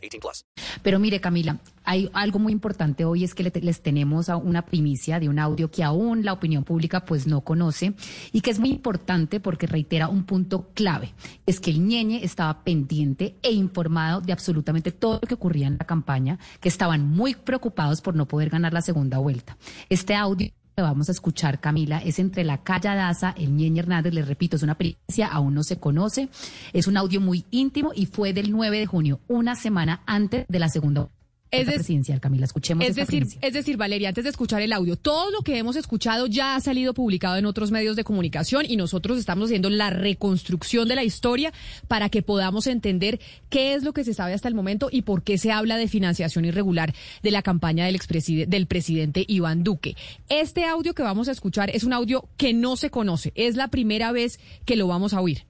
18 plus. Pero mire, Camila, hay algo muy importante hoy es que le- les tenemos a una primicia de un audio que aún la opinión pública pues no conoce y que es muy importante porque reitera un punto clave, es que el ñeñe estaba pendiente e informado de absolutamente todo lo que ocurría en la campaña, que estaban muy preocupados por no poder ganar la segunda vuelta. Este audio vamos a escuchar, Camila, es entre la Calla Daza, el Ñeñe Hernández, les repito, es una primicia, aún no se conoce, es un audio muy íntimo y fue del 9 de junio, una semana antes de la segunda Es presidencial. Camila, escuchemos Es decir, primicia. es decir, Valeria, antes de escuchar el audio, todo lo que hemos escuchado ya ha salido publicado en otros medios de comunicación y nosotros estamos haciendo la reconstrucción de la historia para que podamos entender qué es lo que se sabe hasta el momento y por qué se habla de financiación irregular de la campaña del, del presidente Iván Duque. Este audio que vamos a escuchar es un audio que no se conoce, es la primera vez que lo vamos a oír.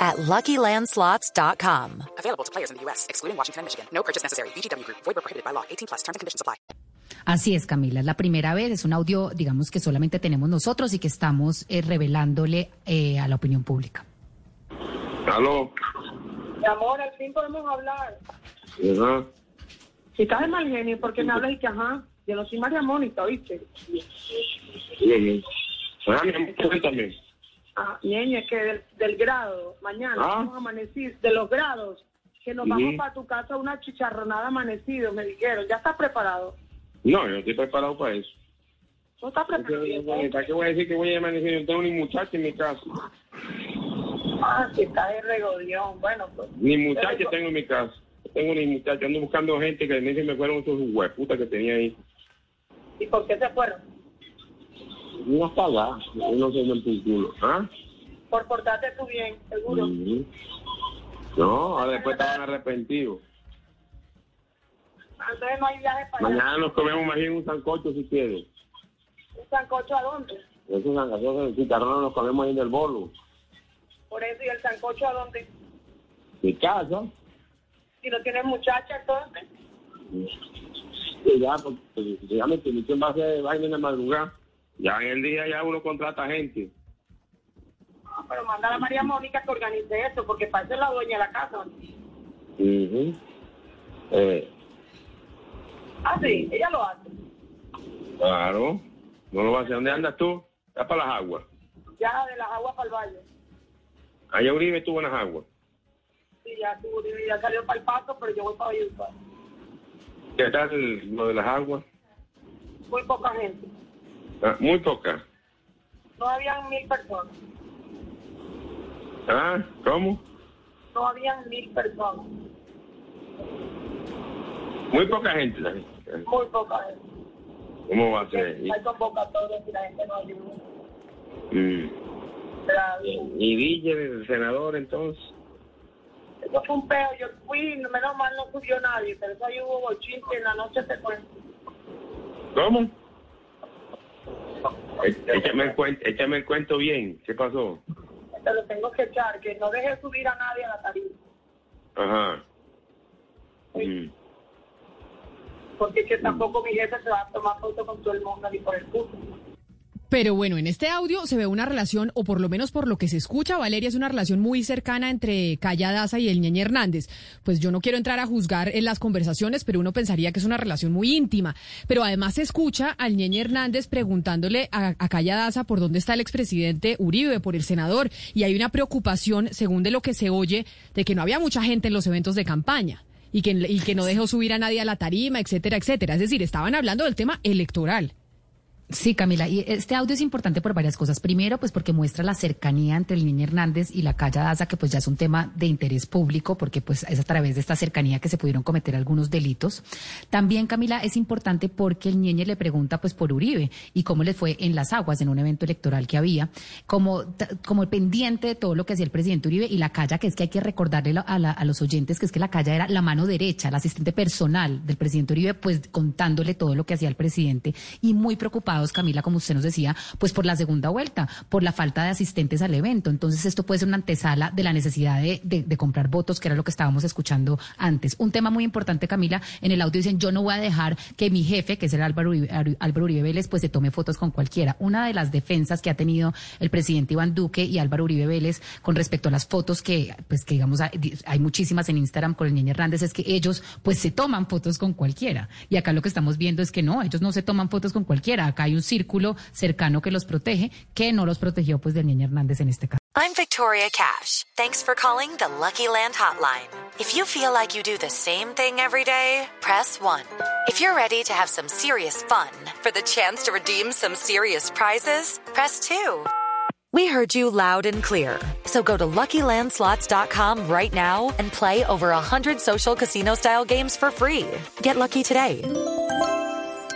at LuckyLandSlots.com. Available to players in the U.S., excluding Washington and Michigan. No purchase necessary. VGW Group. Void were prohibited by law. 18 plus. Terms and conditions apply. Así es, Camila, es la primera vez, es un audio, digamos, que solamente tenemos nosotros y que estamos eh, revelándole eh, a la opinión pública. Aló. Mi amor, al fin podemos hablar. Ajá. Si estás de mal genio, ¿por qué me hablas y que ajá? Yo no soy María Mónica, ¿oíste? Bien. Ajá, mi amor, cuéntame. Ah, que del, del grado, mañana Ah. vamos a amanecir, de los grados, que nos vamos para tu casa una chicharronada amanecido, me dijeron. ¿Ya estás preparado? No, yo no estoy preparado para eso. ¿No estás ¿Para preparado? qué voy a decir que voy a amanecer? Yo no tengo ni muchacha en mi casa. Ah, que está de regodión. Bueno, pues. Ni muchacha Pero- tengo en mi casa. No tengo ni muchacha. Ando buscando gente que me dicen me fueron esos hueputas que tenía ahí. ¿Y por qué se fueron? No hasta allá. No sé en tu culo. ¿Ah? Por portarte tú bien, seguro. Ujú. No, ahora después estaban arrepentidos. Entonces no hay viaje para allá. Mañana nos comemos más bien un sancocho si quieres. ¿Un sancocho a dónde? Esos sancochos de chicharrón nos comemos ahí en el bolo. Por eso, ¿y el sancocho a dónde? Mi casa. Si no tienes muchacha, entonces. Sí, ya, porque ya me quién va a hacer vaina en la madrugada. Ya en el día ya uno contrata gente. Ah, pero manda a la María Mónica que organice esto, porque parece la dueña de la casa. Ujú. eh, Ah, sí, ella lo hace. claro. No lo va a hacer. ¿Dónde andas tú? Ya para las aguas. Ya de las aguas para el valle. Allá Uribe estuvo en las aguas. Sí, ya, estuvo, ya salió para el paso, pero yo voy para Valledupar. ¿Qué tal lo de las aguas? Muy poca gente. Ah, muy poca. No habían mil personas. ¿Ah? ¿Cómo? No habían mil personas. Muy poca gente. la gente. Muy poca gente. ¿Cómo va a ser? Hay convocatorias y la gente no ayuda. mm, y Villa, el senador, entonces. Eso fue un peo. Yo fui, menos mal no subió nadie, pero eso ahí hubo bochinche en la noche se fue. ¿Cómo? Échame el, cuento, échame el cuento bien. ¿Qué pasó? Te lo tengo que echar, que no deje subir a nadie a la tarima. Ajá. Mm. Porque que tampoco mi jefe se va a tomar foto con todo el mundo ni por el curso. Pero bueno, en este audio se ve una relación, o por lo menos por lo que se escucha, Valeria, es una relación muy cercana entre Calla Daza y el Ñeñe Hernández. Pues yo no quiero entrar a juzgar en las conversaciones, pero uno pensaría que es una relación muy íntima. Pero además se escucha al Ñeñe Hernández preguntándole a, a Calla Daza por dónde está el expresidente Uribe, por el senador, y hay una preocupación, según de lo que se oye, de que no había mucha gente en los eventos de campaña. Y que, y que no dejó subir a nadie a la tarima, etcétera, etcétera. Es decir, estaban hablando del tema electoral. Sí, Camila, y este audio es importante por varias cosas. Primero, pues porque muestra la cercanía entre el niño Hernández y la calle Daza, que pues ya es un tema de interés público, porque pues es a través de esta cercanía que se pudieron cometer algunos delitos. También, Camila, es importante porque el niño le pregunta pues por Uribe y cómo le fue en las aguas en un evento electoral que había, como, como pendiente de todo lo que hacía el presidente Uribe y la calle, que es que hay que recordarle a, a los oyentes que es que la calle era la mano derecha, la asistente personal del presidente Uribe, pues contándole todo lo que hacía el presidente y muy preocupado Camila, como usted nos decía, pues por la segunda vuelta, por la falta de asistentes al evento. Entonces, esto puede ser una antesala de la necesidad de, comprar votos, que era lo que estábamos escuchando antes. Un tema muy importante, Camila, en el audio dicen, yo no voy a dejar que mi jefe, que es el Álvaro Uribe, Álvaro Uribe Vélez, pues se tome fotos con cualquiera. Una de las defensas que ha tenido el presidente Iván Duque y Álvaro Uribe Vélez con respecto a las fotos que, pues que digamos, hay, muchísimas en Instagram con el niño Hernández, es que ellos, pues se toman fotos con cualquiera. Y acá lo que estamos viendo es que no, ellos no se toman fotos con cualquiera. Acá hay un círculo cercano que los protege, que no los protegió pues del niño Hernández en este caso. I'm Victoria Cash. Thanks for calling the Lucky Land Hotline. If you feel like you do the same thing every day, press 1. If you're ready to have some serious fun for the chance to redeem some serious prizes, press 2. We heard you loud and clear. So go to LuckyLandSlots.com right now and play over 100 social casino-style games for free. Get lucky today